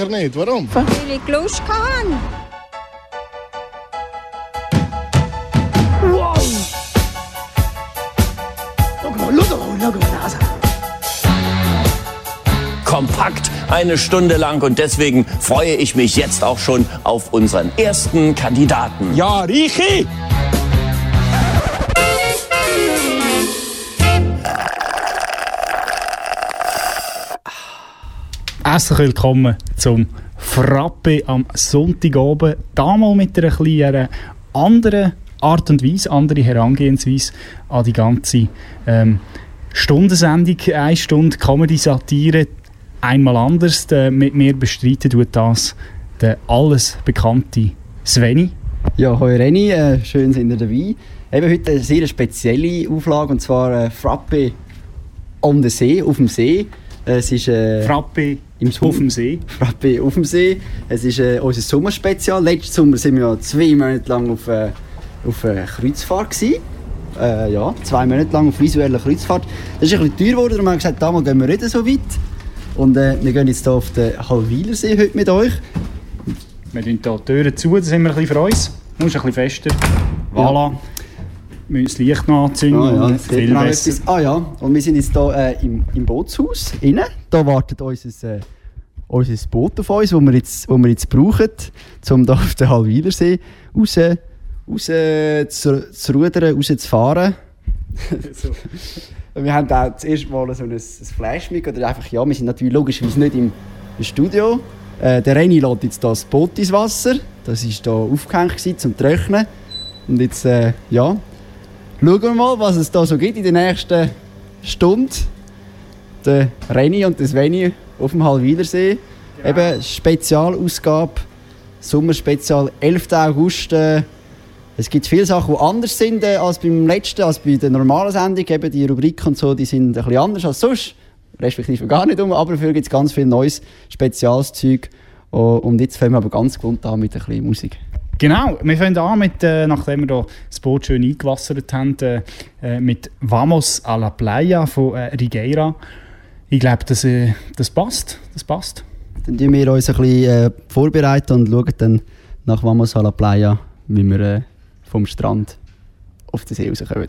sicher nicht. Warum? Weil ich Lust hatte. Wow! Kompakt eine Stunde lang und deswegen freue ich mich jetzt auch schon auf unseren ersten Kandidaten. Ja, Richi! Herzlich willkommen zum Frappe am Sonntagabend. Damals mit einer kleinen anderen Art und Weise, andere Herangehensweise an die ganze ähm, Stundensendung. Eine Stunde Comedy-Satire, einmal anders. Äh, mit mir bestreiten tut das der alles bekannte Sveni. Ja, hoi Reni, äh, schön sind ihr dabei. Eben heute eine sehr spezielle Auflage und zwar äh, Frappe on the See, auf dem See. Äh, es ist äh, Frappe im auf dem See. Frappe auf dem See. Es ist äh, unser Sommerspezial. Letzten Sommer sind wir ja zwei Monate lang auf, äh, auf äh, Kreuzfahrt gewesen. Äh, ja, zwei Monate lang auf visueller Kreuzfahrt. Das ist ein bisschen teuer geworden und wir haben gesagt, damals gehen wir nicht so weit. Und äh, wir gehen jetzt hier auf den Hallwilersee heute mit euch. Wir tun hier die Türen zu, da sind wir ein bisschen für uns. Muss ein bisschen fester. Voilà. Wir müssen das Licht noch anzünden. Ah, ja, und viel besser. etwas. Ah ja, und wir sind jetzt hier äh, im, im Bootshaus innen. Da wartet unser, äh, unser Boot auf uns, das wir jetzt, wo wir jetzt brauchen, um hier auf den Hallwilersee raus, raus zu, zu rudern, raus zu fahren. Und wir haben auch das erste Mal so ein, ein Flash mit, oder einfach, ja, wir sind natürlich logischerweise nicht im, im Studio. Äh, der Reni lädt jetzt das Boot ins Wasser. Das war hier aufgehängt gewesen, zum Trocknen. Und jetzt, äh, ja, schauen wir mal, was es da so gibt in der nächsten Stunde. Der Reni und der Sveni auf dem Hallwilersee. Eben Spezialausgabe, Sommerspezial, 11. August. Äh, es gibt viele Sachen, die anders sind äh, als beim letzten, als bei der normalen Sendung. Eben die Rubriken und so, die sind ein bisschen anders als sonst. Respektive gar nicht um, aber dafür gibt es ganz viel neues Spezialszeug. Oh, und jetzt fangen wir aber ganz gewohnt an mit ein bisschen Musik. Genau, wir fangen an mit, äh, nachdem wir da das Boot schön eingewassert haben, äh, äh, mit Vamos a la Playa von äh, Rigueira. Ich glaube, das, äh, das passt. Das passt. Dann tun wir uns ein bisschen äh, vorbereiten und schauen dann nach Vamos a la Playa, wie wir äh, vom Strand auf den See rauskommen.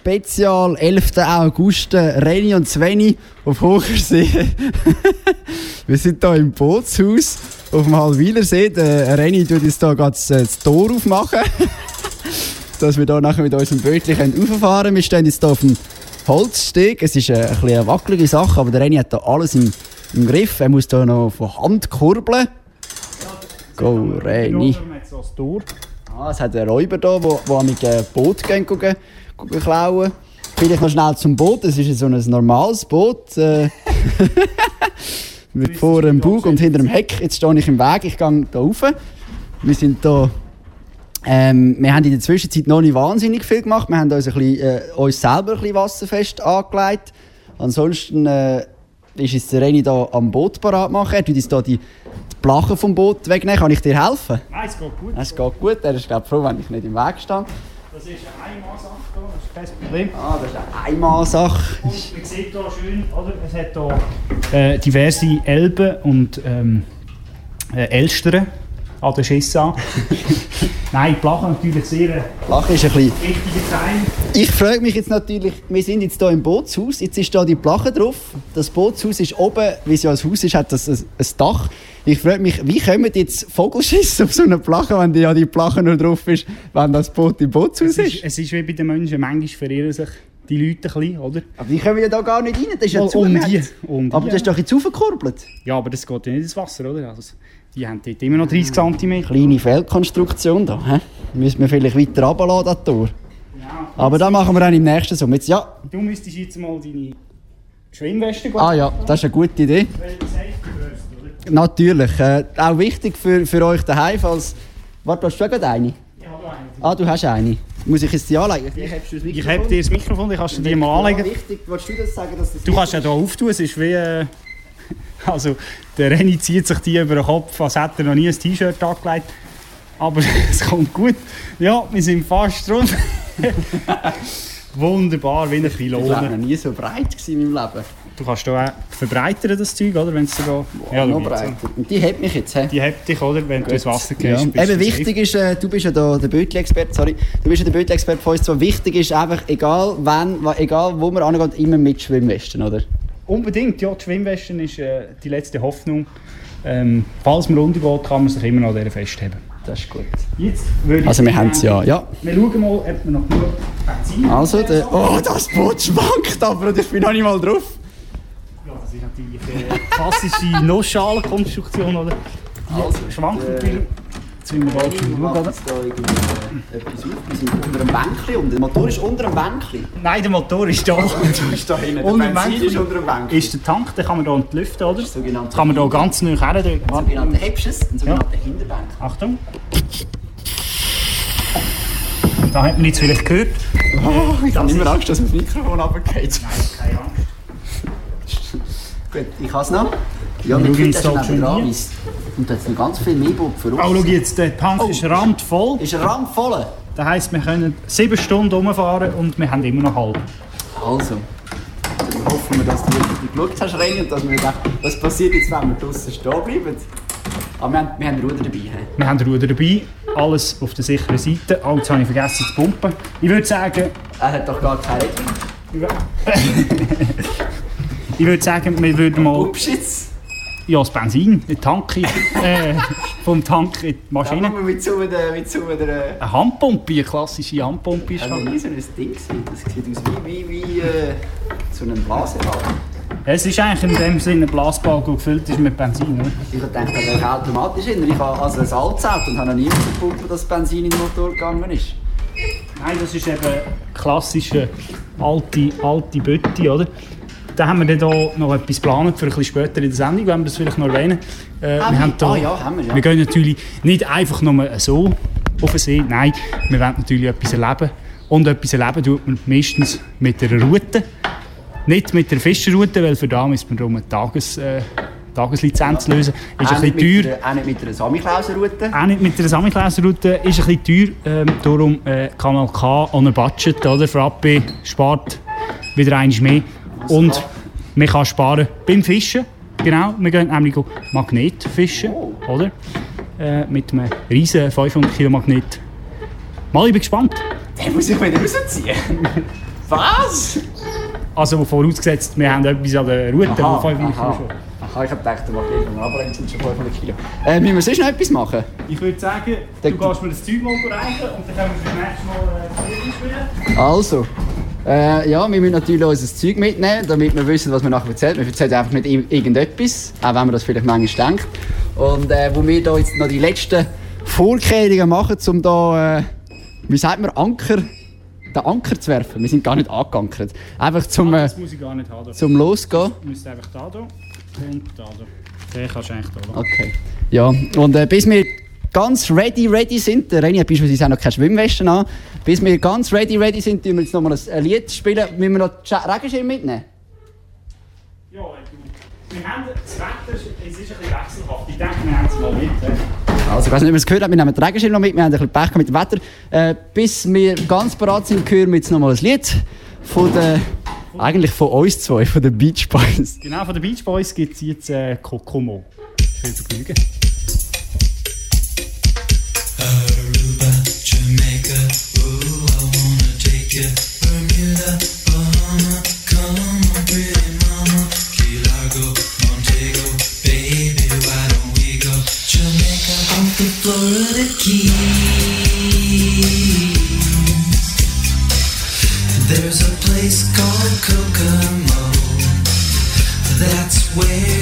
Spezial, 11. August, Reni und Sveni auf Hochersee. wir sind hier im Bootshaus auf dem Halwilersee. Der Reni tut jetzt hier gerade das, das Tor aufmachen, dass wir hier nachher mit unserem Bötchen rauffahren können. Wir stehen jetzt hier auf dem Holzsteg. Es ist eine, ein bisschen eine wackelige Sache, aber der Reni hat hier alles im, im Griff. Er muss hier noch von Hand kurbeln. Go, Reni. Ah, es hat einen Räuber hier, der, mit dem Boot gehen, gucken klauen. Vielleicht noch schnell zum Boot. Es ist so ein normales Boot. Äh, mit vor dem Bug und hinter dem Heck. Jetzt stehe ich im Weg. Ich gehe hier rauf. Wir sind hier. Ähm, wir haben in der Zwischenzeit noch nicht wahnsinnig viel gemacht. Wir haben uns, ein bisschen, äh, uns selber ein bisschen wasserfest angelegt. Ansonsten äh, ist jetzt der Reni hier am Boot parat machen. Er tut uns hier die, die Plachen vom Boot wegnehmen. Kann ich dir helfen? Nein, es geht gut. Es geht gut. Er ist glaub, froh, wenn ich nicht im Weg stehe. Das ist das ist kein Problem. Ah, das ist eine Einmalsache. Und man sieht hier schön, oder? es hat hier äh, diverse Elben und ähm, äh, Elstern an der Schisse Nein, die Plache natürlich sehr äh, Lachen ist ein bisschen... Ich frage mich jetzt natürlich, wir sind jetzt hier im Bootshaus, jetzt ist da die Plache drauf. Das Bootshaus ist oben, wie es ja ein Haus ist, hat das ein, ein Dach. Ich frage mich, wie kommen jetzt Vogelschüsse auf so eine Plache, wenn die, ja die Plache nur drauf ist, wenn das Boot im Es ist? ist, es ist wie bei den Menschen, manchmal verirren sich die Leute ein bisschen, oder? Aber die kommen ja da gar nicht rein, das ist ja zu. um die- um die, Aber das ist doch jetzt aufgekurbelt. Ja, aber das geht ja nicht ins Wasser, oder? Also, die haben dort immer noch 30 cm. Kleine Feldkonstruktion da. Hä? Müssen wir vielleicht weiter runterlassen, das Tor. Ja. Aber das machen wir dann im nächsten Sommer. Jetzt, ja. Du müsstest jetzt mal deine Schwimmweste Ah ja, das ist eine gute Idee. Natürlich. Äh, auch wichtig für, für euch daheim, falls... Warte, hast du gerade eine? Ah, du hast eine. Muss ich jetzt die anlegen? Ich, Ich habe dir das Mikrofon, ich kannst du die mal anlegen. Wichtig, willst du das sagen, dass das Du kannst ja hier auftun, es ist wie... Äh, also, der Renny zieht sich die über den Kopf, als hätte er noch nie ein T-Shirt angelegt. Aber es kommt gut. Ja, wir sind fast drum. Wunderbar, wie eine Ich war noch Pylone. nie so breit in meinem Leben. Du kannst hier auch verbreitern, das Zeug, oder? Wenn's da ja, noch breiter. Und die hebt mich jetzt. He? Die hebt dich, oder? Wenn du ins Wasser Ja. gehst. bist Eben wichtig ist, äh, du bist ja da der Bötli-Experte, sorry. Du bist ja der Bötli-Experte von uns. So wichtig ist einfach, egal wann, wa- egal wo man angeht, immer mit Schwimmwesten, oder? Unbedingt, ja. Die Schwimmweste ist äh, die letzte Hoffnung. Ähm, falls man untergeht, kann man sich immer noch an dieser festheben. Das ist gut. Jetzt würde ich Also wir haben es ja, ja. Wir schauen mal, ob wir noch genug Benzin Also, der, oh, das Boot schwankt aber und ich bin noch nicht mal drauf. Ja, das ist natürlich eine klassische Nussschalenkonstruktion, oder? Die Also, schwankt äh, natürlich. Jetzt müssen wir jetzt da irgendwie äh, etwas auf. Wir sind unter einem Bänkchen und der Motor ist unter einem Bänkchen. Nein, der Motor ist da. ist da hinten. Der Benzin ist unter dem Bänkchen. ist der Tank, den kann man hier entlüften, oder? Das kann man hier ganz nah her. Ein dort. sogenannter Hebsches, ein sogenannter Hinterbänkchen. Achtung. Da hat man jetzt vielleicht gehört. Oh, ich habe immer Angst, dass mir das Mikrofon runtergeht. Keine Angst. Gut, ich habe es noch. Ja, das da schon schön dran. Und da hat es noch ganz viel mehr Boot für uns. Oh, schau jetzt, der Tank ist randvoll. Ist randvoll? Das heisst, wir können sieben Stunden rumfahren und wir haben immer noch halb. Also, dann hoffen wir, dass du wirklich geschaut hast, René, und dass wir einfach, was passiert jetzt, wenn wir draußen stehen bleiben. Aber wir haben, wir haben Ruder dabei. He? Wir haben den Ruder dabei, alles auf der sicheren Seite. Oh, jetzt habe ich vergessen zu pumpen. Ich würde sagen, Er hat doch gar keine Regelung. ich würde sagen, wir würden mal... Ups, jetzt. ja, das Benzin, die Tanke, äh, vom Tank in die Maschine. Wir mit so einer, mit so einer, Eine Handpumpe, eine klassische Handpumpe ist also halt. nie so ein Ding. Das sieht aus wie, wie, wie äh, so ein Blasenball. Es ist eigentlich in dem Sinne ein Blasball, der gefüllt ist mit Benzin. Oder? Ich dachte, das wäre automatisch hin. Ich habe also ein altes Auto und habe noch nie gepumpt, dass Benzin in den Motor gegangen ist. Nein, das ist eben klassische alte, alte Bütti, oder? Da haben wir dann hier noch etwas geplant für ein bisschen später in der Sendung, wenn wir das vielleicht noch erwähnen. Äh, Ah, wir haben da, Ah, ja, haben wir, ja. wir gehen natürlich nicht einfach nur so auf den See, nein, wir wollen natürlich etwas erleben. Und etwas erleben tut man meistens mit einer Route. Nicht mit der Fischerroute, weil für da müssen wir darum eine Tages, äh, Tageslizenz lösen. Ist ein Auch nicht bisschen mit teuer. einer- Auch nicht mit einer Samichlauser-Route. Auch nicht mit der Samichlauser-Route ist ein bisschen teuer. Ähm, darum äh, Kanal K ohne Budget. Oder? Frappe spart wieder eins mehr. Und man kann sparen beim Fischen. Genau, wir gehen nämlich Magnet fischen. Oder? Äh, mit einem riesen 500 Kilo Magnet. Mal, ich bin gespannt. Den muss ich wieder rausziehen. Was? Also vorausgesetzt, wir haben etwas an der Route, wo 500 Kilo aha. schon. aha, ich hab gedacht, der Magnet von Abraham sind schon 500 Kilo. Äh, müssen wir sonst noch etwas machen? Ich würde sagen, du gehst mir das Zeug mal reichen und dann können wir das nächste Mal äh, spielen. Also, äh, ja, wir müssen natürlich unser Zeug mitnehmen, damit wir wissen, was wir nachher erzählen. Wir erzählen einfach nicht ir- irgendetwas, auch wenn man das vielleicht manchmal denkt. Und äh, wo wir da jetzt noch die letzten Vorkehrungen machen, um da, äh, wie sagt man, Anker, den Anker zu werfen. Wir sind gar nicht angeankert. Einfach zum, äh, Das muss ich gar nicht haben. zum Losgehen. Du musst einfach da und da. Den kannst du eigentlich da. Okay. Ja, und äh, bis wir ganz ready, ready sind, der Reini hat beispielsweise auch noch keine Schwimmweste an, bis wir ganz ready, ready sind, tun wir jetzt nochmal ein Lied spielen. Müssen wir noch Scha- Regenschirm mitnehmen? Ja. Wir haben das Wetter, es ist ein bisschen wechselhaft. Ich denke, wir haben es mal mit. Also, ich weiß nicht, ob ihr es gehört habt, wir nehmen den Regenschirm noch mit, wir haben ein bisschen Pech mit dem Wetter. Äh, bis wir ganz bereit sind, hören wir jetzt nochmal ein Lied von der, eigentlich von uns zwei, von den Beach Boys. Genau, von den Beach Boys gibt es jetzt äh, Kokomo. Viel Vergnügen. Aruba, There's a place called Kokomo. That's where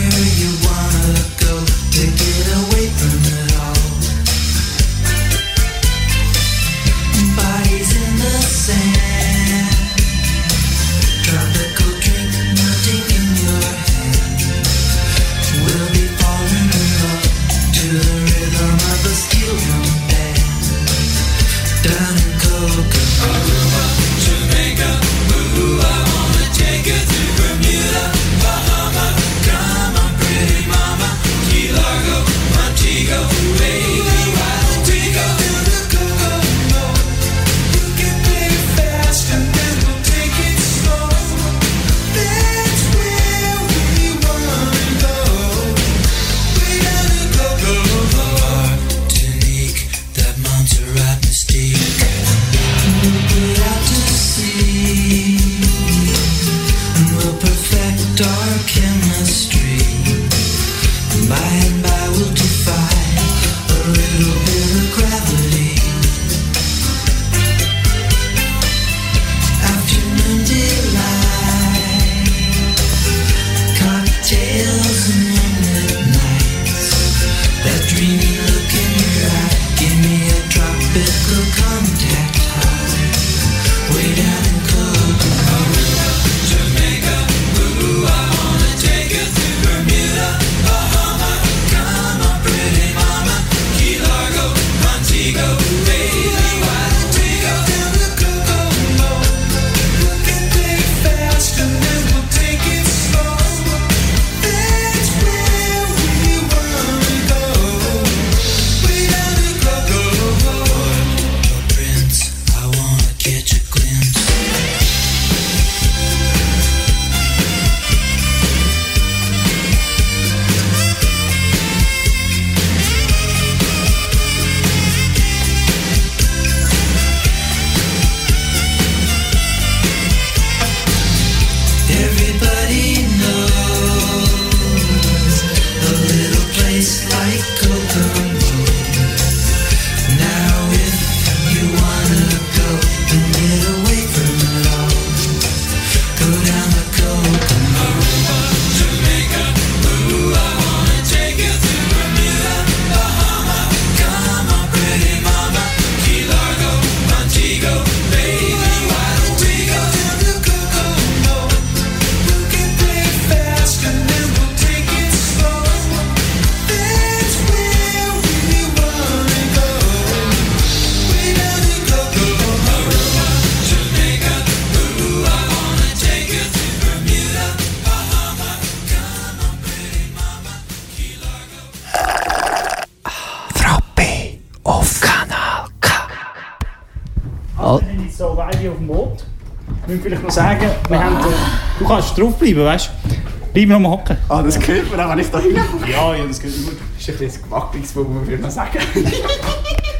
kannst draufbleiben, weißt du? Bleib noch mal hocken. Ah, das hört man auch, wenn ich da hinkomme. Ja, ja, das geht gut. Das ist ein bisschen gewackeliges, muss man vielleicht noch sagen.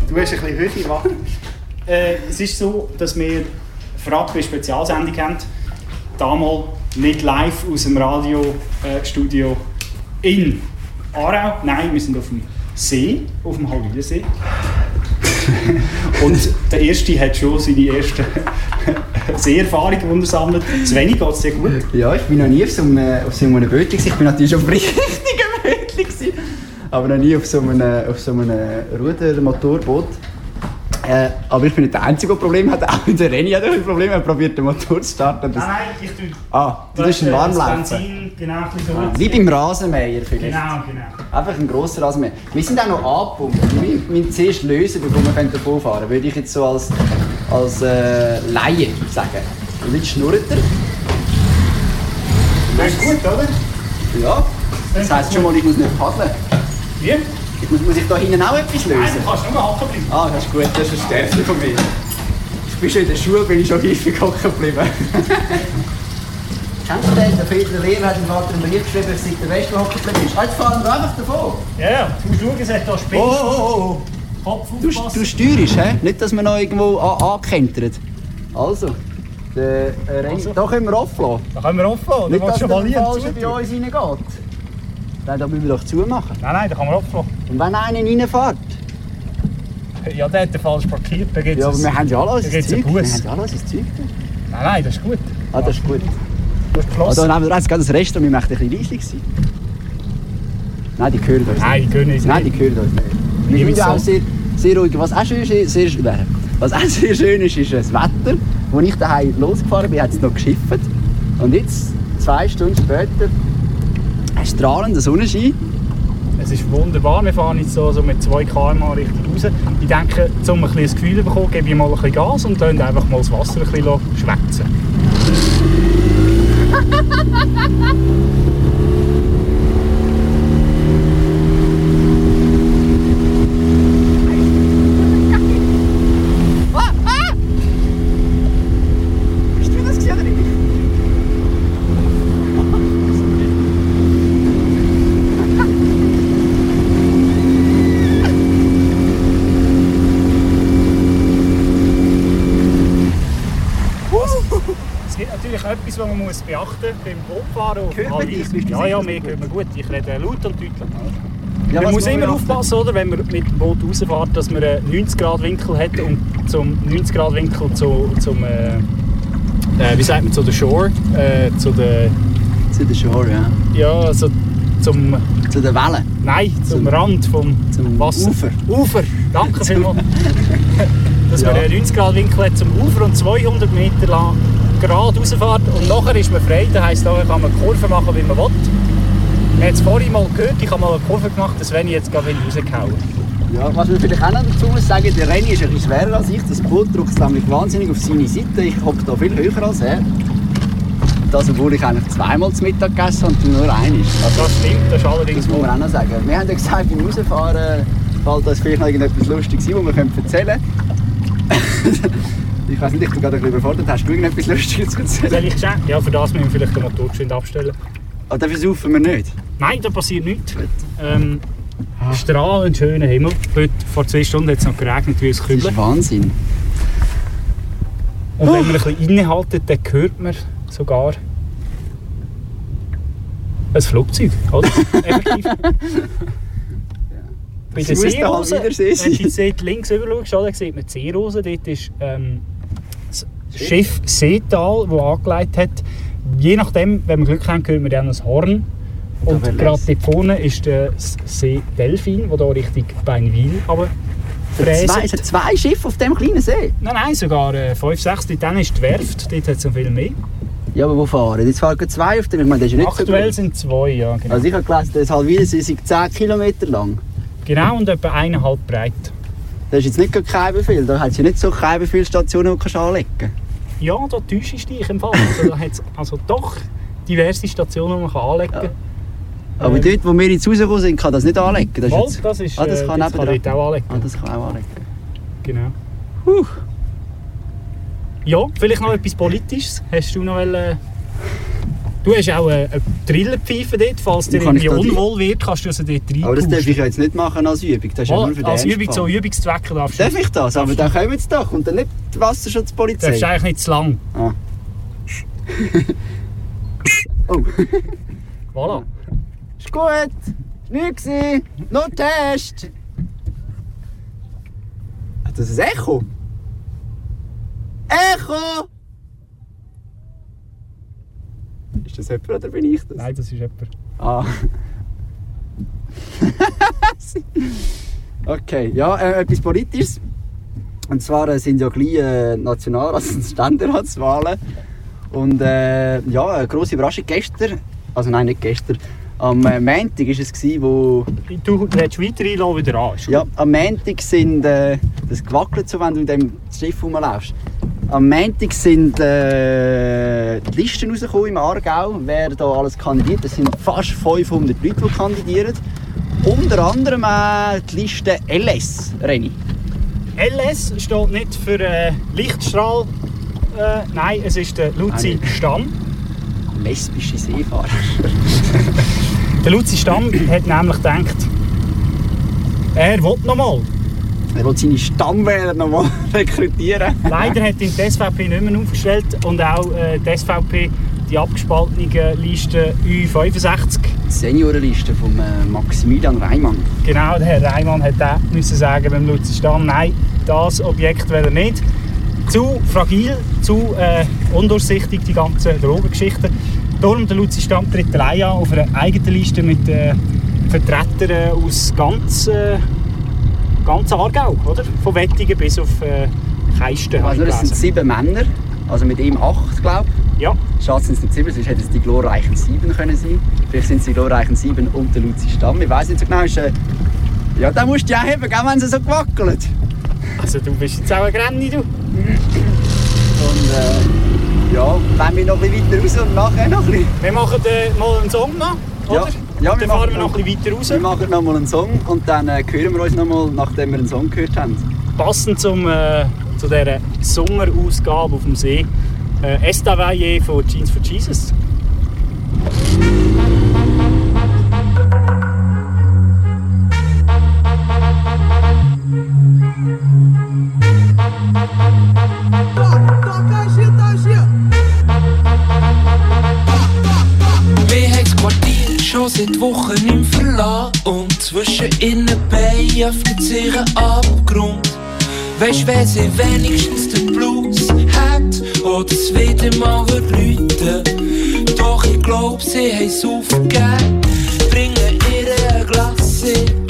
Du hast ein bisschen Höhe gemacht. Äh, es ist so, dass wir Frappe Spezialsendung haben. Damals nicht live aus dem Radiostudio in Aarau. Nein, wir sind auf dem See, auf dem Halwilersee. Und der Erste hat schon seine ersten Seeerfahrungen untersammelt. Zu wenig geht es sehr gut. Ja, ich bin noch nie auf so einem, auf so einem Bötchen. Ich bin natürlich schon auf richtigen Bötchen aber noch nie auf so einem, auf so einem Rudermotorboot. Äh, aber ich bin nicht der Einzige, der Probleme hat. Auch der Renny hat ein Problem. Er probiert den Motor zu starten. Das, Nein, nein, ich tue ah, du tust ihn warm laufen. Benzin genau so. Wie beim Rasenmäher vielleicht. Genau, genau. Einfach ein grosser Rasenmäher. Wir sind auch noch angepumpt. Wir müssen zuerst lösen, bevor wir davon fahren können. Würde ich jetzt so als, als äh, Laie sagen. Und jetzt schnurrt er. Das ist gut, oder? Ja. Das heisst schon mal, ich muss nicht paddeln. Wie? Ich muss, muss ich da hinten auch etwas Nein, lösen? du kannst nur hocken bleiben. Ah, das ist gut, das ist eine Stärke von mir. Ich bin schon in der Schule, bin ich schon häufig hocken geblieben. Kennst du den? Der Peter Lehrer hat im Vater einen Brief geschrieben, dass seit der West hocken geblieben ist. Jetzt fahren wir einfach davon. Ja, ja, du musst schauen, es hat Oh, Spinnen. oh, oh, oh. Kopf Du, du steuerst, hä? Nicht, dass wir noch irgendwo an- angekentert. Also, der äh, Renn- Also. da können wir offlassen. Da können wir offen lassen. Nicht, dass der Falsche bei uns reingeht. Nein, da müssen wir doch zumachen. Nein, nein, da kann man offen lassen. Und wenn einer reinfährt? Ja, der hat den falsch parkiert. Da gibt's Ja, aber ein- wir haben ja alles Da Zeug. Wir haben ja alles ins Zeug. Nein, nein, das ist gut. Ah, das ist gut. Du hast Also, geschlossen. dann haben wir jetzt das Restaurant, wir möchten ein bisschen leislich sein. Nein, die hören uns Nein, die können uns Nein, die nicht. hören uns nicht. Niemand ja auch sehr, sehr ruhig. Was auch schön ist, sehr, äh, was auch sehr schön ist, ist das Wetter. Als ich daheim losgefahren bin, hat es noch geschifft. Und jetzt, zwei Stunden später, ein strahlender Sonnenschein. Es ist wunderbar. Wir fahren jetzt so, so mit 2 km Richtung raus. Ich denke, um ein bisschen das Gefühl zu bekommen, gebe ich mal ein bisschen Gas und lasse einfach mal das Wasser ein bisschen schwätzen. Hast du das gesehen oder nicht? Es gibt natürlich etwas, was man muss beachten muss beim Bootfahren. Hört man dich? Bist Ja, ja, mir hört man gut. Ich rede laut und deutlich. Ja, man muss immer aufpassen, oder, wenn man mit dem Boot rausfährt, dass man einen 90-Grad-Winkel hat und zum 90-Grad-Winkel zu, zum, äh, äh, wie sagt man, zu der Shore, äh, zu der, Zu der Shore, ja. ja, so, zum, Zu den Wellen. nein, zum, Zum- Rand vom zum Wasser. Ufer. Ufer, danke vielmals. dass Ja. man einen 90-Grad-Winkel hat zum Ufer und 200 Meter lang gerade rausfährt und nachher ist man frei, das heisst, nachher kann man Kurven machen, wie man will. Wir haben es vorhin mal gehört, ich habe mal eine Kurve gemacht, das wenn ich jetzt gerade rausgehauen Ja, was man vielleicht auch noch dazu muss sagen, der Renny ist ein bisschen schwerer als ich. Das Boot drückt es nämlich wahnsinnig auf seine Seite. Ich hocke da viel höher als er. Das, obwohl ich eigentlich zweimal zu Mittag gegessen habe und du nur einmal. Also, Das stimmt, das ist allerdings das muss man auch noch sagen. Wir haben ja gesagt, beim Rausfahren fällt uns vielleicht noch irgendetwas Lustiges ein, das wir erzählen können. ich weiß nicht, ich bin gerade ein bisschen überfordert. Hast du irgendetwas Lustiges zu erzählen? Soll ich sagen? Ja, für das müssen wir vielleicht den Motor geschwind abstellen. Aber dafür saufen wir nicht. Nein, da passiert nichts. Ähm, strahlend schöner Himmel. Heute, vor zwei Stunden hat es noch geregnet wie ein Das Kübel. ist Wahnsinn. Und wenn man ein bisschen innehaltet, dann hört man sogar ein Flugzeug, oder? Effektiv. Bei Das der Seerose, wenn du links rüber schaust, sieht man die Seerose. Dort ist ähm, das Schiff Seetal, das angelegt hat. Je nachdem, wenn wir Glück haben, hören wir dann ein Horn. Und gerade dort vorne ist der See Delfin, der hier Richtung Beinwil aber Zwei, es hat zwei Schiffe auf dem kleinen See. Nein, nein, sogar äh, 5, 6. Dann ist die Werft, dort hat es noch viel mehr. Ja, aber wo fahren? Jetzt fahren zwei auf dem. Ich meine, das ist nicht Aktuell so sind zwei, ja. Genau, Also ich habe gelesen, das Halwilersee sei 10 Kilometer lang. genau und etwa eineinhalb breit. Das ist jetzt nicht gerade kein Befehl. Da hat es ja nicht so keine viele Stationen, die du anlegen kannst. Ja, da täuschst du dich im Fall. Also, da hat es also doch diverse Stationen, die man kann anlegen kann. Aber Ähm. dort, wo wir jetzt rausgekommen sind, kann das nicht anlegen. Das ist jetzt- das ist, ah, das äh, kann das kann nebendran. dort auch anlegen. Ah, das kann auch anlegen. Genau. Huh. Ja, vielleicht noch etwas Politisches. Hast du noch wollen, Du hast auch eine, eine Trillerpfeife dort, falls dir irgendwie unwohl wird, kannst du also dort rein. Aber das darf ich jetzt nicht machen als Übung. Das ist ja nur für den als Übung, so Übungszwecke darfst du. Darf ich das? Aber dann kommen sie doch. Und dann nicht die Wasserschutzpolizei. darfst eigentlich nicht zu lang. Ah. oh, Voilà. ist gut. Ist nichts. Nur Test. Hat das ein Echo? Echo! Ist das jemand oder bin ich das? Nein, das ist jemand. Ah. okay, ja, äh, etwas Politisches. Und zwar äh, sind ja gleich äh, Nationalrats- und Ständeratswahlen. Und äh, ja, eine grosse Überraschung gestern, also nein, nicht gestern, am äh, Montag war es, gewesen, wo... Du hättest weiter einlassen, wieder an. Ja, am Montag sind... Äh, das gewackelt so, wenn du in dem Schiff rumläufst. Am Montag sind äh, die Listen rausgekommen im Aargau, wer da alles kandidiert. Es sind fast 500 Leute, die kandidieren. Unter anderem äh, die Liste LS, Reni. LS steht nicht für äh, Lichtstrahl. Äh, nein, es ist der Luzi Nein. Stamm. Lesbische Seefahrer. Der Luzi Stamm hat nämlich gedacht, er will noch mal. Er will seine Stammwähler nochmal rekrutieren. Leider hat ihn die SVP nicht mehr aufgestellt und auch äh, die SVP die abgespaltene Liste U65. Die Seniorenliste von äh, Maximilian Reimann. Genau, der Herr Reimann hat auch müssen sagen beim Luzi Stamm, nein, das Objekt will er nicht. Zu fragil, zu äh, undurchsichtig, die ganzen Drogengeschichten. Darum der Luzi Stamm tritt allein an auf einer eigenen Liste mit äh, Vertretern aus ganz, äh, ganz Aargau, oder? Von Wettigen bis auf äh, Keisten. Also es sind sieben Männer, also mit ihm acht, glaube ich. Ja, Schade sind es nicht sieben, sonst hätten es die glorreichen sieben können sein. Vielleicht sind es die glorreichen sieben und der Luzi Stamm. Ich weiß nicht so genau. Ist, äh, ja, da musst du ja haben, gell, wenn sie so gewackelt. also du bist jetzt auch ein Granny, du. Und äh, ja, wenn wir noch ein bisschen weiter raus und nachher noch ein bisschen. Wir machen äh, mal einen Song noch, oder? ja, Und wir dann fahren wir noch noch- ein bisschen weiter raus. Wir machen noch mal einen Song und dann äh, hören wir uns noch mal, nachdem wir einen Song gehört haben. passend zum, äh, zu dieser Sommerausgabe auf dem See. Äh, Estavayer von Jeans for Jesus. Wir schon seit Wochen im Verlassen und zwischen innen Beinen öffnet sich ein Abgrund. Weisst, wer sie wenigstens den Blues hat oder es wieder mal läuten. Doch ich glaub, sie haben es aufgegeben, bringen ihre Glasse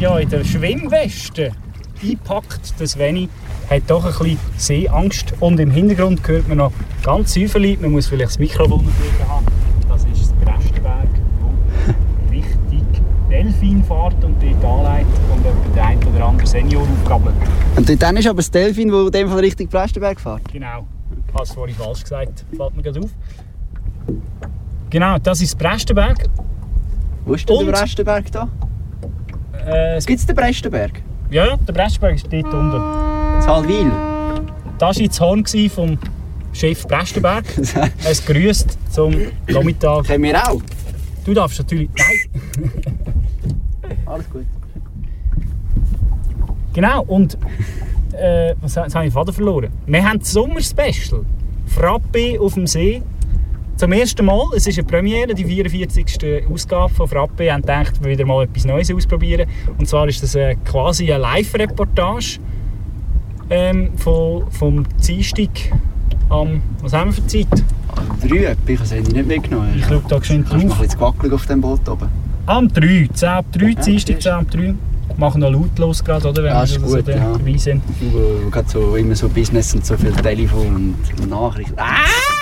ja, in der Schwimmweste eingepackt. Das Veni hat doch ein bisschen Seeangst und im Hintergrund hört man noch ganz Säuferli. Man muss vielleicht das Mikrofon haben. Das ist das Brestenberg, wo richtig Delfinfahrt und dort anleitet und etwa der ein oder andere Senior aufgabelt. Und dort ist aber das Delfin, das in dem Fall Richtung Prästenberg fährt. Genau. Habe es vorhin falsch gesagt, fällt mir gerade auf. Genau, das ist Brestenberg. Wo ist denn Und? der Prästenberg da? Äh, es Gibt es den Prästenberg? Ja, ja, der Brestenberg ist dort unten. In Halwil? Das war das Horn vom Chef Brestenberg. Es grüßt zum Nachmittag. Kennen wir auch. Du darfst natürlich. Nein! Alles gut. Genau, und. Äh, was jetzt habe ich den Faden verloren? Wir haben das Sommerspecial. Frappe auf dem See. Zum ersten Mal, es ist eine Premiere, die 44. Ausgabe von Frappe. Wir haben gedacht, wir wieder mal etwas Neues ausprobieren. Und zwar ist das äh, quasi eine Live-Reportage ähm, von, vom Dienstag am. Was haben wir für Zeit? Drei etwa, ich habe das Handy nicht mitgenommen. Ich schaue da geschwind drauf. ein bisschen gewackelig auf dem Boot oben? Am 3, 10 ab 3, Ja, Dienstag ist. 10 ab 3. Machen noch lautlos gerade, oder? Wenn Ja, wir so gut, da- ja. dabei sind. Gerade so immer so Business und so viel Telefon und Nachrichten. Ah!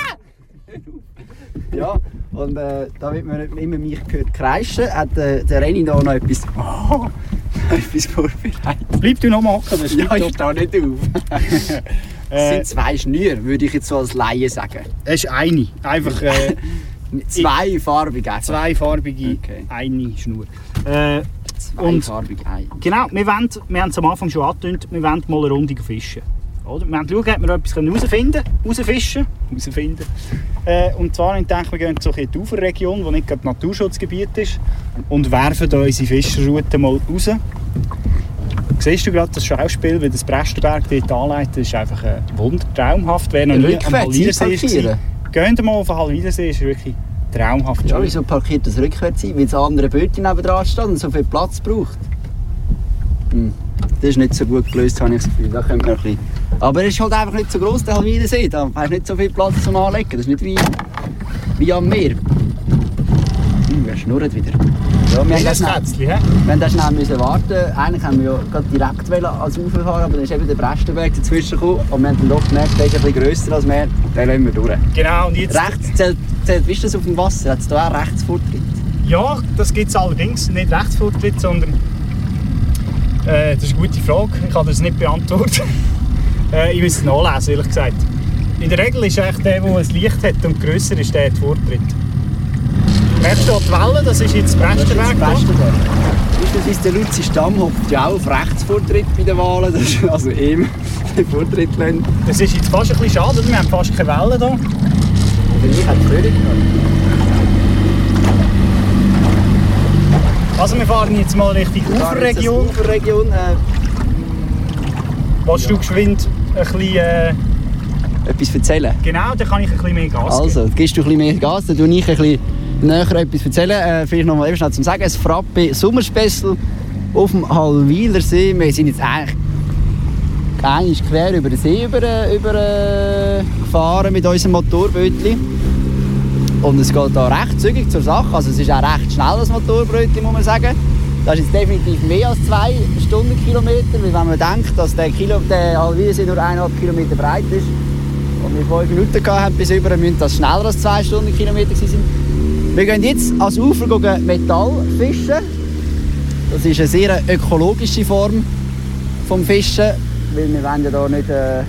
Ja, und äh, damit man nicht immer mich hört kreischen, hat äh, der Renny da noch etwas, etwas vorbereitet. Bleib du noch mal hocken, das Ja, ich stehe nicht auf. Es Äh, sind zwei Schnüre, würde ich jetzt so als Laie sagen. Es ist eine. Einfach äh, Zwei farbige einfach. zweifarbige, Okay. eine Schnur. Äh, Zwei farbige Ei. genau, wir, wollen, wir haben es am Anfang schon angetönt, wir wollen mal eine Runde fischen. Oder? Wir wollen schauen, ob wir etwas herausfinden können. Rausfischen. Rausfinden. Äh, und zwar, ich denke, wir gehen so in die Uferregion, die nicht gerade Naturschutzgebiet ist, und werfen da unsere Fischerroute mal raus. Siehst du gerade das Schauspiel, wie das Brestenberg dort anleitet, das ist einfach äh, wundertraumhaft. Wer noch nie am einparkieren. war, geht mal auf den Halwilersee, ist wirklich traumhaft. Ja, wieso parkiert das rückwärts ein? Weil das andere Bötchen nebenan steht und so viel Platz braucht. Hm. Das ist nicht so gut gelöst, habe ich das Gefühl. Da könnte man ein bisschen... Aber es ist halt einfach nicht so gross, der Halwilersee. Da hast du nicht so viel Platz zum Anlegen. Das ist nicht wie, wie am Meer. Hm, wer schnurrt wieder? Ja, wir haben das das schnell, wir haben das schnell müssen warten. Eigentlich haben wir ja gerade direkt als Ufer fahren, aber dann ist eben der Brestenberg dazwischen gekommen. Und wir haben dann doch gemerkt, der ist ein bisschen grösser als wir. Den lassen wir durch. Genau, und jetzt... Rechts zählt, zählt wie ist das auf dem Wasser? Hat es da auch rechts Vortritt? Ja, das gibt es allerdings. Nicht Rechtsvortritt, sondern. Äh, das ist eine gute Frage. Ich kann das nicht beantworten. äh, ich muss es nachlesen, ehrlich gesagt. In der Regel ist eigentlich der, der ein Licht hat und grösser ist, der hat Vortritt. Merkst du die Welle? Das ist jetzt Brestenberg. da. Beispielsweise der Luzi Stamm hockt ja auch auf Rechtsvortritt bei den Wahlen. Das ist also ihm den Vortritt lassen. Das ist jetzt fast ein bisschen schade, wir haben fast keine Wellen hier. Für mich hat es Also wir fahren jetzt mal Richtung Uferregion. Uferregion. Äh, Willst du geschwind ein bisschen... Äh, etwas erzählen. genau, dann kann ich ein bisschen mehr Gas geben. Also, gibst du ein bisschen mehr Gas, dann tue ich ein bisschen näher etwas erzählen. Äh, vielleicht noch mal eben schnell zum Sagen. Ein Frappe Sommerspessel auf dem Halwiler See. Wir sind jetzt eigentlich eigentlich quer über den See über, über, äh, gefahren mit unserem Motorbötchen. Und es geht da recht zügig zur Sache. Also es ist auch recht schnell, das Motorbrötchen, muss man sagen. Das ist jetzt definitiv mehr als zwei Stundenkilometer, weil wenn man denkt, dass der, Kilo, der Halwilersee nur eineinhalb Kilometer breit ist und wir fünf Minuten gehabt haben bis über, müssen das schneller als zwei Stundenkilometer sein. Wir gehen jetzt ans Ufer Metall fischen. Das ist eine sehr ökologische Form vom Fischen, weil wir wollen ja da nicht äh,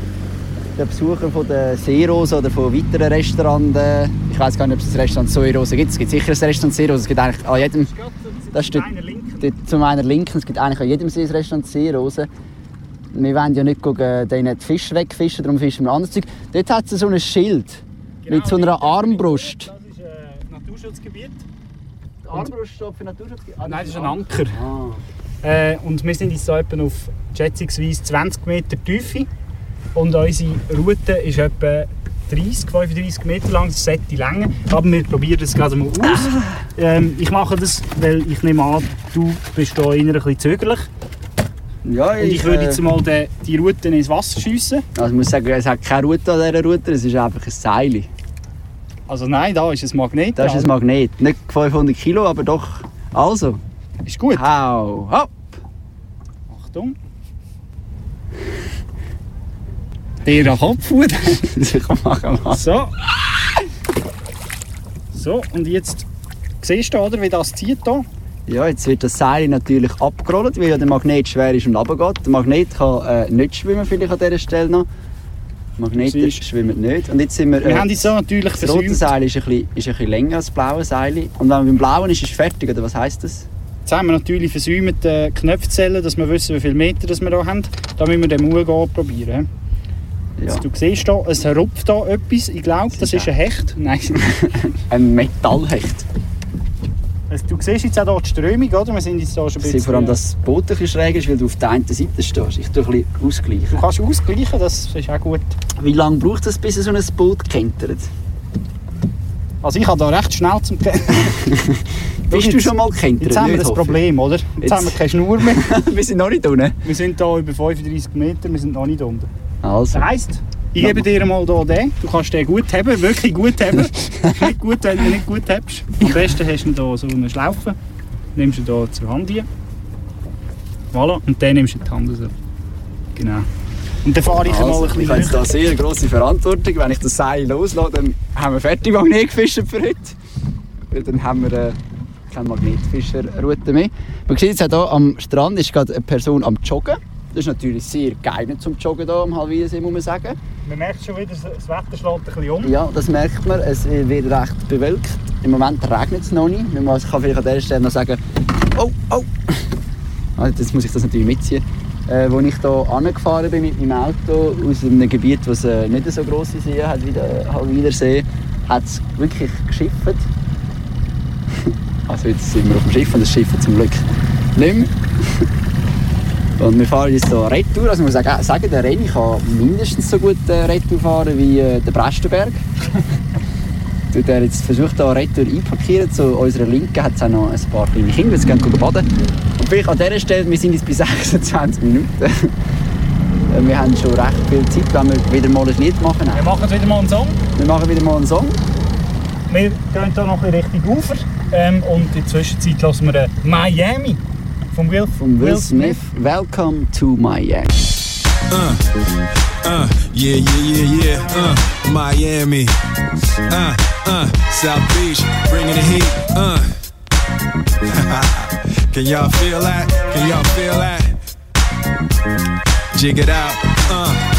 den Besucher von der Seerose oder von weiteren Restaurants, äh, ich weiß gar nicht, ob es das Restaurant Seerose gibt, es gibt sicher ein Restaurant Seerose, es gibt eigentlich an jedem, das ist dort, Einer Linken. dort zu meiner Linken, es gibt eigentlich an jedem See ein Restaurant Seerose. Wir wollen ja nicht gucken, denen die Fische wegfischen, darum fischen wir anderes Zeug. Dort hat es so ein Schild mit so einer Genau, Armbrust. Das ist äh, Naturschutzgebiet. Armbruststoff für Naturschutz? Ah, Nein, das ist ein Anker. Ah. Äh, und wir sind jetzt hier etwa auf schätzungsweise 20 Meter Tiefe. Und unsere Route ist etwa 30, 35 Meter lang, das sollte Länge. Aber wir probieren das gerade mal aus. Ähm, ich mache das, weil ich nehme an, du bist hier eher ein bisschen zögerlich. Ja, Und ich würde äh, jetzt mal die, die Route ins Wasser schiessen. Also ich muss sagen, es hat keine Route an dieser Route, es ist einfach ein Seil. Also nein, da ist ein Magnet. Das ist ein Magnet. Nicht 500 Kilo, aber doch. Also, Ist gut. hau, hopp. Achtung. Der Kopfhut. Ich mache mal. So. So, und jetzt siehst du, oder, wie das zieht hier. Ja, jetzt wird das Seil natürlich abgerollt, weil ja der Magnet schwer ist und runtergeht. Der Magnet kann äh, nicht schwimmen, vielleicht an dieser Stelle noch. Magnete Siehst. schwimmen nicht. Und jetzt sind wir... Wir äh, haben jetzt so natürlich das rote. Seil ist ein, bisschen, ist ein bisschen länger als das blaue Seil. Und wenn man beim blauen ist, ist es fertig, oder was heisst das? Jetzt haben wir natürlich versäumt, die Knöpfe zu zählen, dass wir wissen, wie viele Meter das wir hier haben. Da müssen wir den Mugel probieren. Ja. Du siehst hier, es rupft hier etwas. Ich glaube, das ist ein Hecht. Nein. Ein Metallhecht. Also, du siehst jetzt auch hier die Strömung, oder? Wir sind jetzt hier schon ein bisschen... vor allem, dass das Boot ein schräg ist, weil du auf der einen Seite stehst. Ich tue ein bisschen ausgleichen. Du kannst ausgleichen, das ist auch gut. Wie lange braucht es, bis so ein Boot kentert? Also ich habe da recht schnell zum... Bist du schon mal gekentert? Jetzt haben wir das. Problem, oder? Jetzt, Jetzt- haben wir keine Schnur mehr. wir sind noch nicht unten. Wir sind hier über 35 Meter, wir sind noch nicht unten. Also, Das heisst, ich gebe dir mal hier den. Du kannst den gut haben, wirklich gut haben. nicht gut, wenn du nicht gut hast. Am besten hast du hier so eine Schlaufe. Nimmst du hier zur Hand hier. Voilà, und dann nimmst du die Hand raus. Genau. Und dann fahre ich mal ein also ich bisschen habe jetzt da sehr grosse Verantwortung. Wenn ich das Seil loslasse, dann haben wir fertig Magnet gefischt für heute. Weil dann haben wir äh, keine Magnetfischerroute mehr. Man sieht jetzt auch hier am Strand ist gerade eine Person am Joggen. Das ist natürlich sehr geeignet zum Joggen hier am Halwiesee, muss man sagen. Man merkt schon wieder, das Wetter schlägt ein bisschen um. Ja, das merkt man. Es wird recht bewölkt. Im Moment regnet es noch nicht. Ich muss- kann vielleicht an dieser Stelle noch sagen, oh, oh. Also jetzt muss ich das natürlich mitziehen. Äh, als ich hier angefahren bin mit meinem Auto aus einem Gebiet, das äh, nicht so grosse Seen hat wie der Halwidersee, hat es wirklich geschifft. Also jetzt sind wir auf dem Schiff und das Schiff zum Glück nicht mehr. Und wir fahren jetzt hier Retour. Also ich muss sagen, sagen der Renny kann mindestens so gut äh, Retour fahren wie äh, der Brestenberg. Tut er jetzt versucht, hier Retour einparkieren. Zu unserer Linken hat es auch noch ein paar kleine Kinder, die gehen baden. Und vielleicht an dieser Stelle, wir sind jetzt bei 26 Minuten. Äh, wir haben schon recht viel Zeit, wenn wir wieder mal ein Lied machen. Wir machen wieder mal einen Song. Wir machen wieder mal einen Song. Wir gehen hier noch ein Richtung Ufer. Ähm, und in der Zwischenzeit hören wir Miami von Will, Von Will Smith. Welcome to Miami. Uh, uh, yeah, yeah, yeah, yeah. Uh, Miami. Uh, uh, South Beach, bringing the heat. Uh. Can y'all feel that? Can y'all feel that? Jig it out. Uh.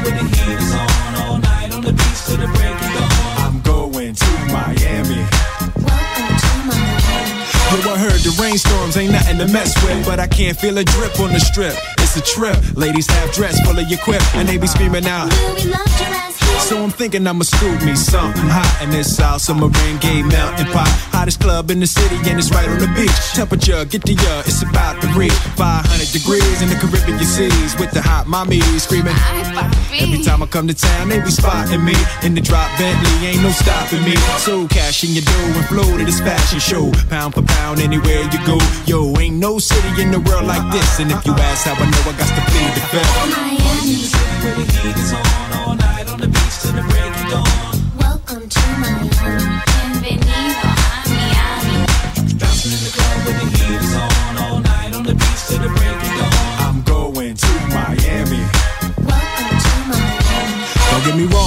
the rainstorms ain't nothing to mess with, but I can't feel a drip on the strip. It's a trip. Ladies have dress full of your quip, and they be screaming out. Will we love your ass here? So I'm thinking I'ma scoop me something hot in this South Submarine Gay Mountain Pot. Hottest club in the city and it's right on the beach. Temperature, get the uh, it's about to reach 500 degrees in the Caribbean seas with the hot mommy screaming. Every time I come to town, they be spotting me in the drop Bentley, ain't no stopping me. So cash in your dough and flow to this fashion show, pound for pound anywhere you go. Yo, ain't no city in the world like this, and if you ask how I know, I got to plead the fifth. Miami. Welcome to Miami. Bienvenido a Miami.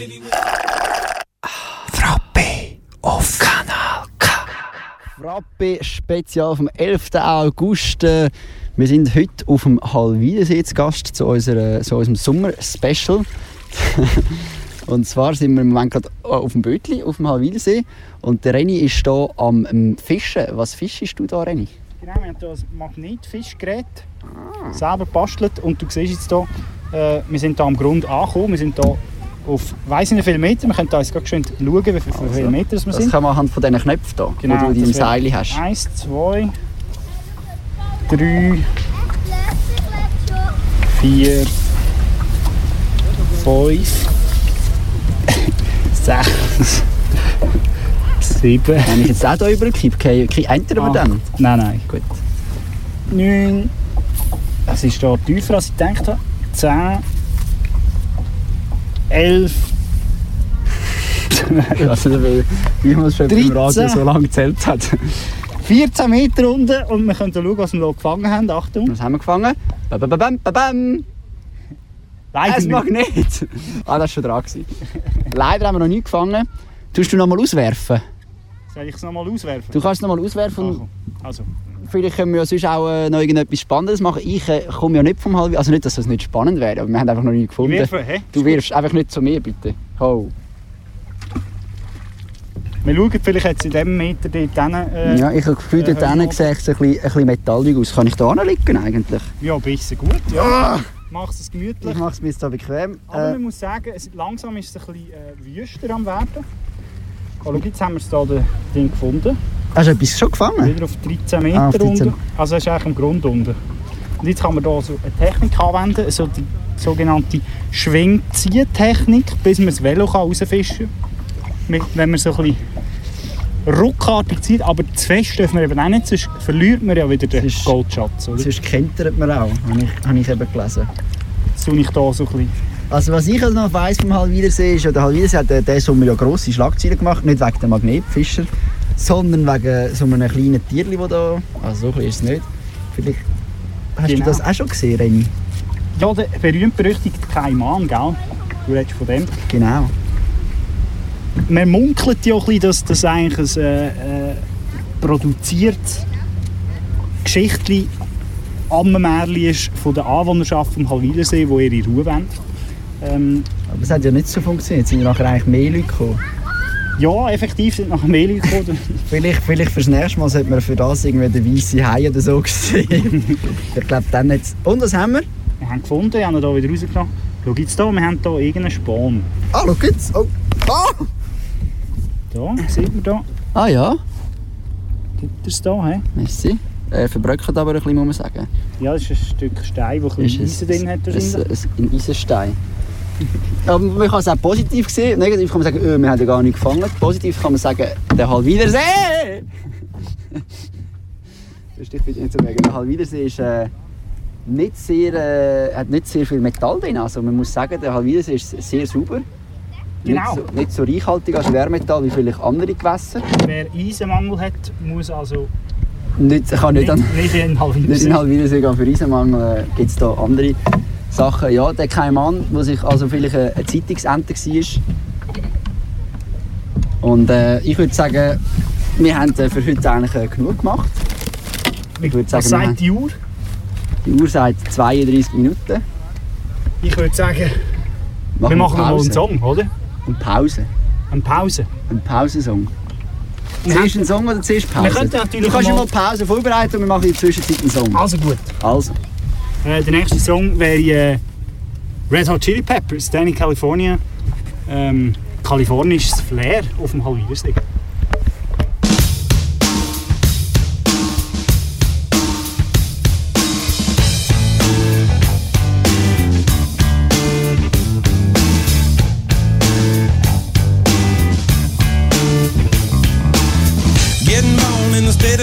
Miami. Frappe Spezial vom 11. August. Äh, Wir sind heute auf dem Halwidersee zu Gast zu, unserer, zu unserem Sommer-Special. und zwar sind wir im Moment gerade auf dem Bötli auf dem Halwidersee und der Reni ist hier am ähm, Fischen. Was fischst du da, Reni? Genau, wir haben hier ein Magnetfischgerät selber gebastelt und du siehst jetzt hier, äh, wir sind hier am Grund angekommen, wir sind hier auf weiss nicht wie viele Meter, wir können da jetzt schön schauen, wie viele, viele Meter das wir Das sind. kann man anhand von diesen Knöpfen hier, Genau, die du in deinem das Seil hast. Eins, zwei, drei, vier, fünf, sechs, sieben, Wenn ich jetzt auch hier überkippe, okay, okay, entern wir acht, dann? nein, nein, Gut. neun, es ist hier tiefer als ich gedacht habe, zehn, elf, Also, weil, wie man es schon beim 13. Radio so lange gezählt hat. 14 Meter unten und wir können schauen, was wir hier gefangen haben. Achtung, Was haben wir gefangen? Bam, bam, bam, bam, bam. leider Ein nicht. Magnet! ah, das war schon dran. Leider haben wir noch nicht gefangen. Tust du noch mal auswerfen? Soll ich es nochmal auswerfen? Du kannst es noch mal auswerfen. Ah. Also, Vielleicht können wir ja sonst auch äh, noch irgendetwas Spannendes machen. Ich äh, komme ja nicht vom Halb... Also nicht, dass das nicht spannend wäre, aber wir haben einfach noch ich gefunden. werfe, hä? Du wirfst einfach nicht zu mir, bitte. Oh. Wir schauen vielleicht jetzt in diesem Meter dort hin, äh, Ja, ich habe das Gefühl, dort äh, hinten sieht es ein bisschen, ein bisschen metallig aus. Kann ich da liegen eigentlich? ja, ein bisschen gut, ja. Machst es gemütlich. Ich mache es mir jetzt da bequem. Aber Äh, man muss sagen, es, langsam ist es ein bisschen äh, wüster am werden. Schau, jetzt haben wir es da das Ding gefunden. Hast du etwas schon gefangen? Wieder auf 13 Meter Ah, auf 13. unten. Also es ist eigentlich am Grund unten. Und jetzt kann man hier so eine Technik anwenden, so die sogenannte Schwingziehtechnik, bis man das Velo rausfischen kann. Wenn man so ein bisschen ruckartig zieht, aber zu fest dürfen wir eben auch nicht, sonst verliert man ja wieder den Sonst- Goldschatz. Oder? Sonst kentert man auch, habe ich, habe ich eben gelesen. Jetzt tue ich hier so ein bisschen Also was ich also noch weiss vom Halwidersee ist, ja, der Halwidersee hat äh, diesen Sommer ja grosse Schlagzeilen gemacht, nicht wegen der Magnetfischer, sondern wegen so einem kleinen Tierli, das da, also so klein ist es nicht. Vielleicht hast Genau. du das auch schon gesehen, Reni? Ja, der berühmt-berüchtigte Kaiman, gell? Du redest von dem. Genau. Man munkelt ja auch ein bisschen, dass das eigentlich ein äh, äh, produziertes Geschichtli Ammenmärchen ist von der Anwohnerschaft vom Halwilersee, die ihre Ruhe wollen. Ähm, Aber es hat ja nicht so funktioniert, es sind ja nachher eigentlich mehr Leute gekommen. Ja, effektiv sind nachher mehr Leute gekommen. Vielleicht, vielleicht fürs nächste Mal sollte man für das irgendwie den weißen Hai oder so sehen. ich glaube dann jetzt... Und was haben wir? wir haben gefunden, wir haben ihn hier wieder rausgenommen. Schau jetzt hier, wir haben hier irgendeinen Span. Ah, schau jetzt! Oh. Ah! Da, sieht man da. ah ja, Gibt es da, hä? merci. Er verbröckelt aber ein bisschen, muss man sagen. Ja, das ist ein Stück Stein, das ein bisschen Eisen drin hat. ein, wahrscheinlich. ein, ein Eisenstein. Aber man kann es auch positiv sehen. Negativ kann man sagen, öh, wir haben ja gar nicht gefangen. Positiv kann man sagen, der Halwidersee! das ist bitte nicht. Der Halwidersee ist, äh, nicht sehr, äh, hat nicht sehr viel Metall drin. Also man muss sagen, der Halwidersee ist sehr sauber. Genau. Nicht so, nicht so reichhaltig als Schwermetall wie vielleicht andere Gewässer. Wer Eisenmangel hat, muss also Nicht, kann nicht, nicht, an, nicht in. Halwidersee gehen. Für Eisenmangel äh, gibt es da andere Sachen. Ja, der Kaiman, der sich also vielleicht eine, eine Zeitungsente war, Und äh, ich würde sagen, wir haben äh, für heute eigentlich äh, genug gemacht. Ich würde sagen, Was sagt die Uhr? die Uhr sagt 32 Minuten. Ich würde sagen, wir machen noch mal einen Song, oder? Eine Pause. Eine Pause. Ein Pausensong. Zuerst einen Song oder zuerst Pause? Wir könnten natürlich du kannst mal Pause vorbereiten und wir machen in der Zwischenzeit einen Song. Also gut. Also. Äh, der nächste Song wäre äh, Red Hot Chili Peppers, Danny California. Ähm, kalifornisches Flair auf dem Halbwiedersee.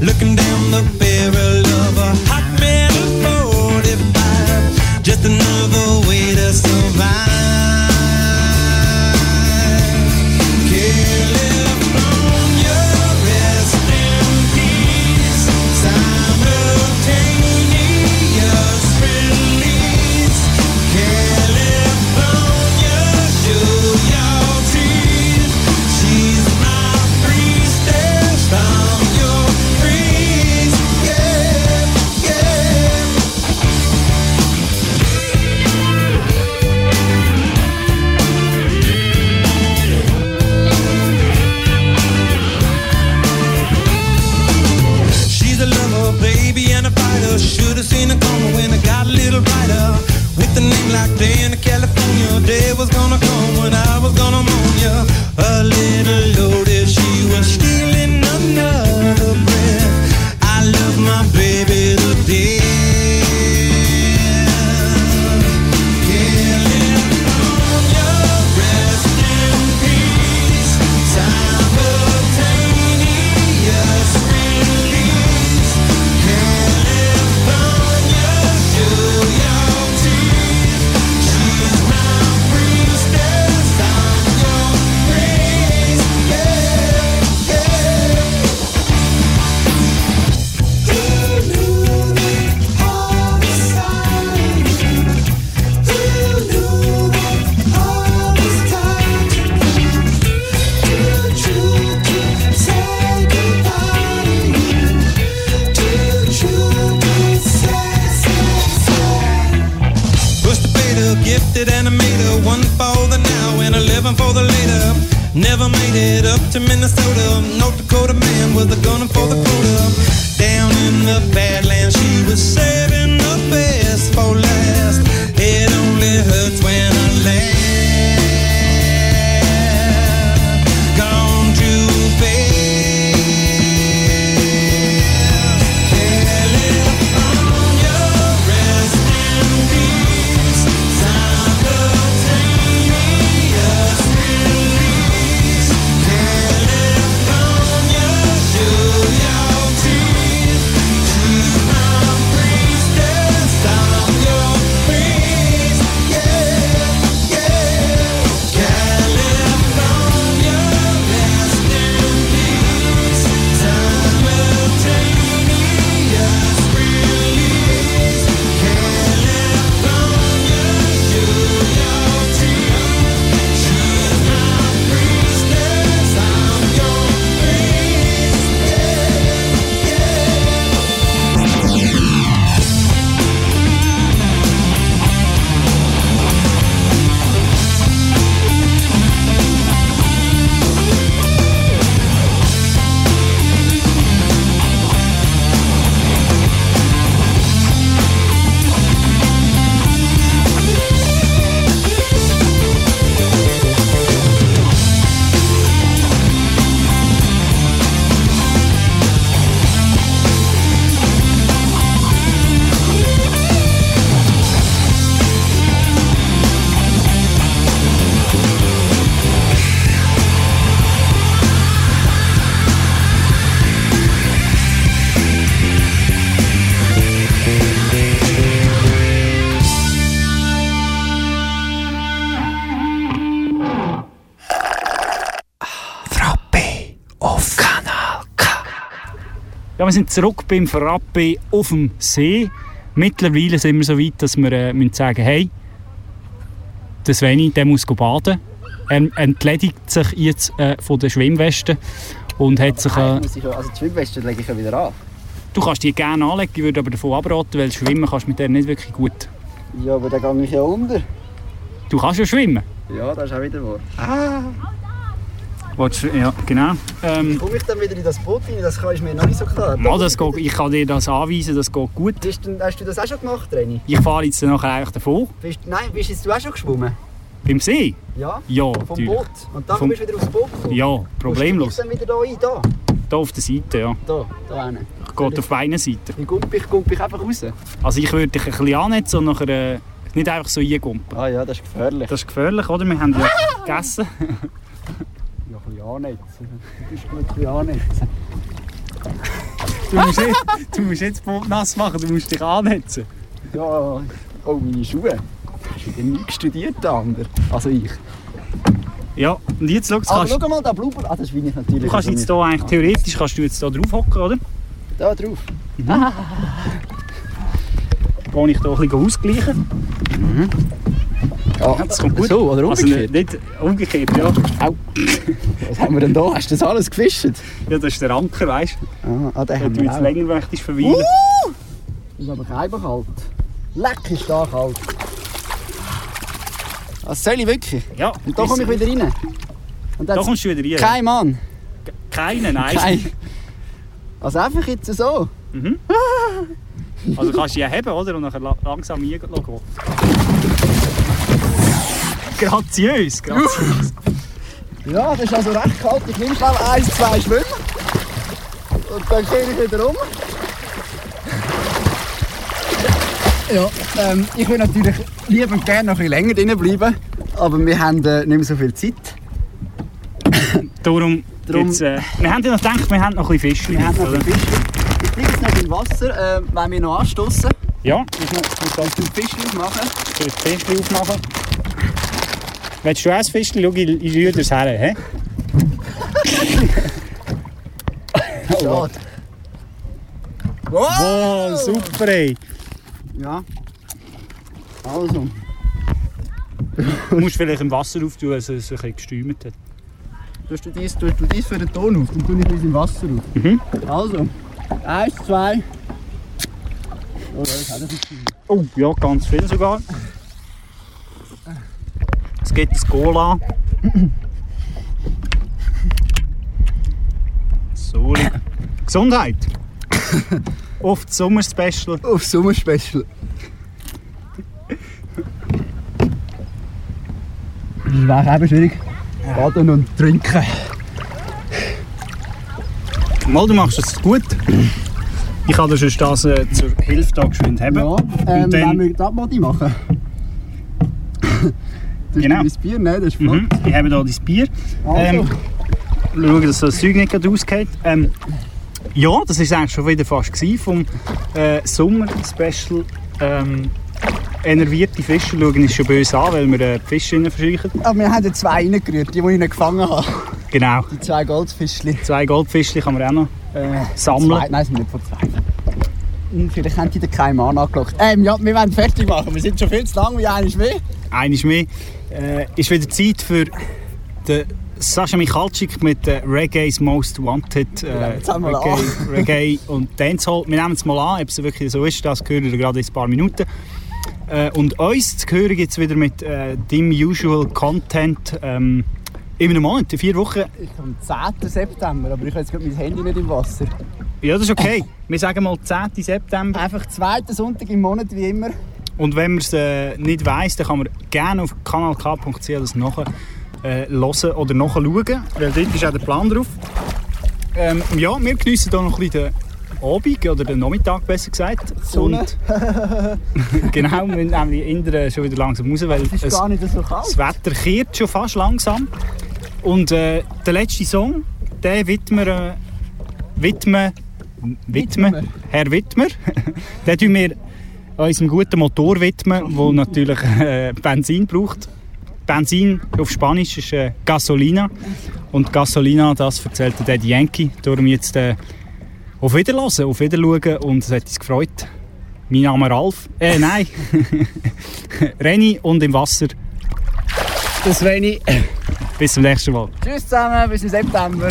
Looking down the barrel of a hot wir sind zurück beim Frappe auf dem See. Mittlerweile sind wir so weit, dass wir äh, müssen sagen hey, der Sveni, der muss go baden. Er entledigt sich jetzt äh, von der Schwimmweste und hat sich... Äh, also die Schwimmweste lege ich ja wieder an. du kannst die gerne anlegen, ich würde aber davon abraten, weil schwimmen kannst du mit der nicht wirklich gut. Ja, aber dann gehe ich ja unter. Du kannst ja schwimmen. Ja, das ist auch wieder wahr. Willst du- Ja, genau. Ähm, Komme ich dann wieder in das Boot rein? Das ich mir noch nicht so klar. mal, das geht, ich kann dir das anweisen, das geht gut. Bist du, hast du das auch schon gemacht, Reni? Ich fahre jetzt dann nachher eigentlich davon. Bist, nein, bist jetzt du auch schon geschwommen? Beim See? Ja? Ja, Vom natürlich. Boot? Und dann Vom- bist du wieder aufs Boot gekommen? Ja, problemlos. Kommst du dann wieder da rein? Da? Da auf der Seite, ja. Da? Da hinten? Geht auf beiden Seiten. Wie gump ich, gump ich einfach raus? Also ich würde dich ein bisschen annetzen und nachher äh, nicht einfach so eingumpen. Ah ja, das ist gefährlich. Das ist gefährlich, oder? Wir haben ja gegessen. Du bist gut ein bisschen annetzen. Du musst, jetzt, du musst jetzt Boot nass machen, du musst dich annetzen. Ja, oh, meine Schuhe. Hast du denn nie studiert, der andere? Also ich. Ja, und jetzt schau, kannst, schau mal, da Blubber. Ah, das bin ich natürlich. du kannst jetzt hier eigentlich theoretisch kannst du jetzt hier drauf hocken, oder? Da drauf. Gehe ich hier ein bisschen ausgleichen. Ja, Das kommt gut. So, oder Also umgekehrt? nicht, nicht umgekehrt, ja. Was haben wir denn da? Hast du das alles gefischt? Ja, das ist der Anker, weißt Ah, ah den du? Wenn haben du wir jetzt länger möchtest verweilen. Das ist aber kein kalt. Leck ist da kalt. Was soll ich wirklich? Ja, Und da komme ich wieder rein. Und Da kommst du wieder rein. kein Mann. Keinen, nein. Kein. Also einfach jetzt so. Also kannst du die heben, oder? Und dann la- langsam reingehen. Graziös, graziös. Ja, das ist also recht kalt. Ich nehme schnell eins, zwei Schwimmen. Und dann kehre ich wieder um. Ja, ähm, ich will natürlich lieber und gerne noch ein bisschen länger drin bleiben. Aber wir haben äh, nicht mehr so viel Zeit. Darum, Darum- äh, wir haben ja noch gedacht, wir haben noch ein bisschen Fisch. Wir haben noch ein bisschen Fisch. Ich bleibe jetzt noch im Wasser, äh, wenn wir noch anstoßen. Ja, Ich muss das zum Fisch machen. ich will das Fischchen aufmachen. Willst du auch ein Fischchen? Schau, ich, ich rühre das her. He? Schade. Oh, super, ey. Ja. Also. Du musst vielleicht im Wasser auftun, dass es ein bisschen gestürmt hat. Tust du dies, tust du dies für den Ton auf, dann tue ich uns im Wasser auf. Mhm. Also, eins, zwei. Oh, das nicht Oh, ja, ganz viel sogar. Es geht das Cola. So, Gesundheit. Oft Sommerspecial. Auf Sommerspecial. Das wäre eben schwierig. Baden und trinken. Mal, du machst es gut. Ich kann dir sonst das äh, zur da geschwind haben. Ja, ähm, Und dann- wenn wir das Modi machen. Das Genau. ist Bier, ne? Das ist flott. Mhm. Ich habe hier dein Bier. Also, Ähm, schauen, dass das Zeug nicht ausgeht. Ähm, ja, das war eigentlich schon wieder fast gewesen vom äh, Sommer-Special. Ähm, enervierte Fische schauen ist schon böse an, weil wir äh, die Fische verscheuchen. aber wir haben zwei reingerührt, die, die ich nicht gefangen habe. Genau. Die zwei Goldfischchen. Zwei Goldfischchen kann man auch noch äh, sammeln. Zwei, nein, es sind nicht von zwei. Hm, Vielleicht haben die den Mann angelockt. Ähm, ja, wir wollen fertig machen. Wir sind schon viel zu lang wie eine mehr. Eines mehr. Äh, ist wieder Zeit für den Sascha Michalczyk mit äh, Reggae's Most Wanted. Äh, jetzt Reggae. Reggae und Dancehall. Wir nehmen es mal an, ob es wirklich so ist. Das hören wir gerade in ein paar Minuten. Äh, und uns zu hören gibt es wieder mit äh, dem Usual Content ähm, in einem Monat, in vier Wochen. Ich am 10. September, aber ich habe jetzt gerade mein Handy nicht im Wasser. Ja, das ist okay. Wir sagen mal 10. September. Einfach zweiten Sonntag im Monat wie immer. Und wenn man es äh, nicht weiss, dann kann man gerne auf kanalk.ch das nachher äh, hören oder nachschauen, weil dort ist auch der Plan drauf. Ähm, ja, wir geniessen hier noch ein bisschen den Abend oder den Nachmittag besser gesagt. Sonne. Und, genau, wir müssen nämlich Indien schon wieder langsam raus, weil Es so das Wetter kehrt schon fast langsam. Und äh, der letzte Song, den widmen äh, widmen, widmen, Widmen. Herr Wittmer, den tun wir unserem guten Motor widmen, der natürlich äh, Benzin braucht. Benzin auf Spanisch ist äh, Gasolina. Und Gasolina, das erzählt der Yankee. Darum jetzt äh, auf Wiederhören, auf Wiederschauen und es hat uns gefreut. Mein Name ist Ralf. Äh, nein. Renny und im Wasser. Das Renny. Bis zum nächsten Mal. Tschüss zusammen, bis im September.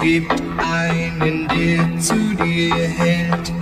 Gibt einen, der zu dir hält.